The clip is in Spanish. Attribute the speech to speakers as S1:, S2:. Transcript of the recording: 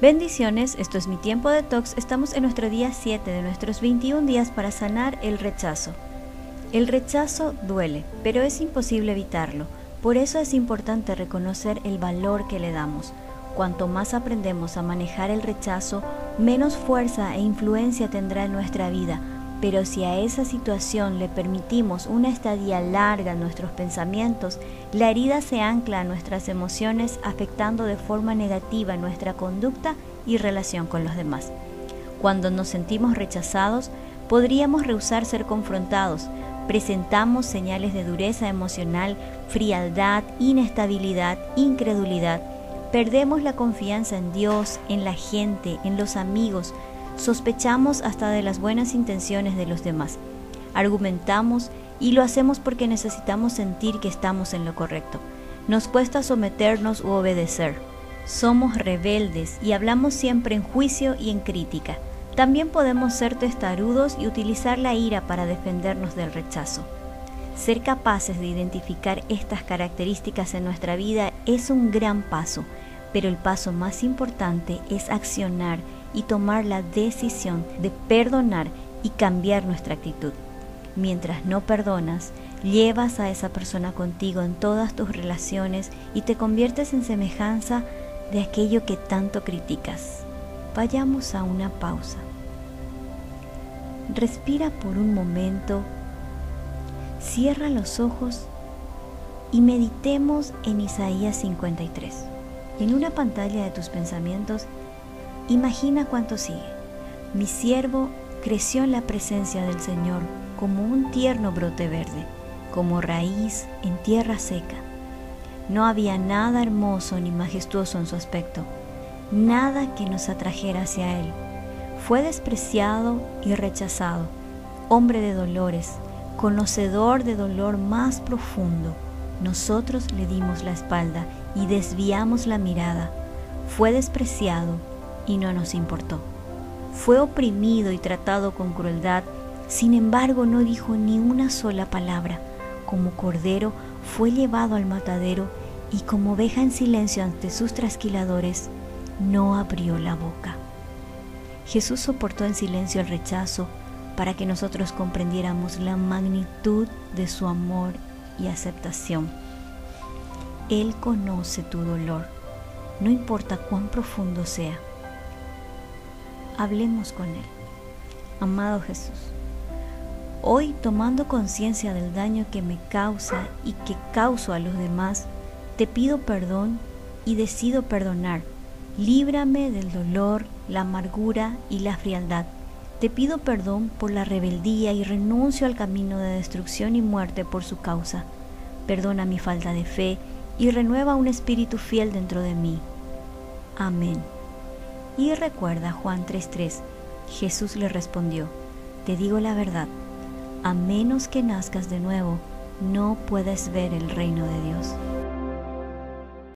S1: Bendiciones, esto es mi tiempo de tox. Estamos en nuestro día 7 de nuestros 21 días para sanar el rechazo. El rechazo duele, pero es imposible evitarlo. Por eso es importante reconocer el valor que le damos. Cuanto más aprendemos a manejar el rechazo, menos fuerza e influencia tendrá en nuestra vida. Pero si a esa situación le permitimos una estadía larga en nuestros pensamientos, la herida se ancla a nuestras emociones afectando de forma negativa nuestra conducta y relación con los demás. Cuando nos sentimos rechazados, podríamos rehusar ser confrontados, presentamos señales de dureza emocional, frialdad, inestabilidad, incredulidad. Perdemos la confianza en Dios, en la gente, en los amigos. Sospechamos hasta de las buenas intenciones de los demás. Argumentamos y lo hacemos porque necesitamos sentir que estamos en lo correcto. Nos cuesta someternos u obedecer. Somos rebeldes y hablamos siempre en juicio y en crítica. También podemos ser testarudos y utilizar la ira para defendernos del rechazo. Ser capaces de identificar estas características en nuestra vida es un gran paso, pero el paso más importante es accionar y tomar la decisión de perdonar y cambiar nuestra actitud. Mientras no perdonas, llevas a esa persona contigo en todas tus relaciones y te conviertes en semejanza de aquello que tanto criticas. Vayamos a una pausa. Respira por un momento, cierra los ojos y meditemos en Isaías 53. En una pantalla de tus pensamientos, imagina cuánto sigue. Mi siervo creció en la presencia del Señor como un tierno brote verde, como raíz en tierra seca. No había nada hermoso ni majestuoso en su aspecto, nada que nos atrajera hacia Él fue despreciado y rechazado, hombre de dolores, conocedor de dolor más profundo. Nosotros le dimos la espalda y desviamos la mirada. Fue despreciado y no nos importó. Fue oprimido y tratado con crueldad, sin embargo no dijo ni una sola palabra. Como cordero fue llevado al matadero y como oveja en silencio ante sus trasquiladores, no abrió la boca. Jesús soportó en silencio el rechazo para que nosotros comprendiéramos la magnitud de su amor y aceptación. Él conoce tu dolor, no importa cuán profundo sea. Hablemos con Él. Amado Jesús, hoy tomando conciencia del daño que me causa y que causo a los demás, te pido perdón y decido perdonar Líbrame del dolor, la amargura y la frialdad. Te pido perdón por la rebeldía y renuncio al camino de destrucción y muerte por su causa. Perdona mi falta de fe y renueva un espíritu fiel dentro de mí. Amén. Y recuerda Juan 3:3, Jesús le respondió, Te digo la verdad, a menos que nazcas de nuevo, no puedes ver el reino de Dios.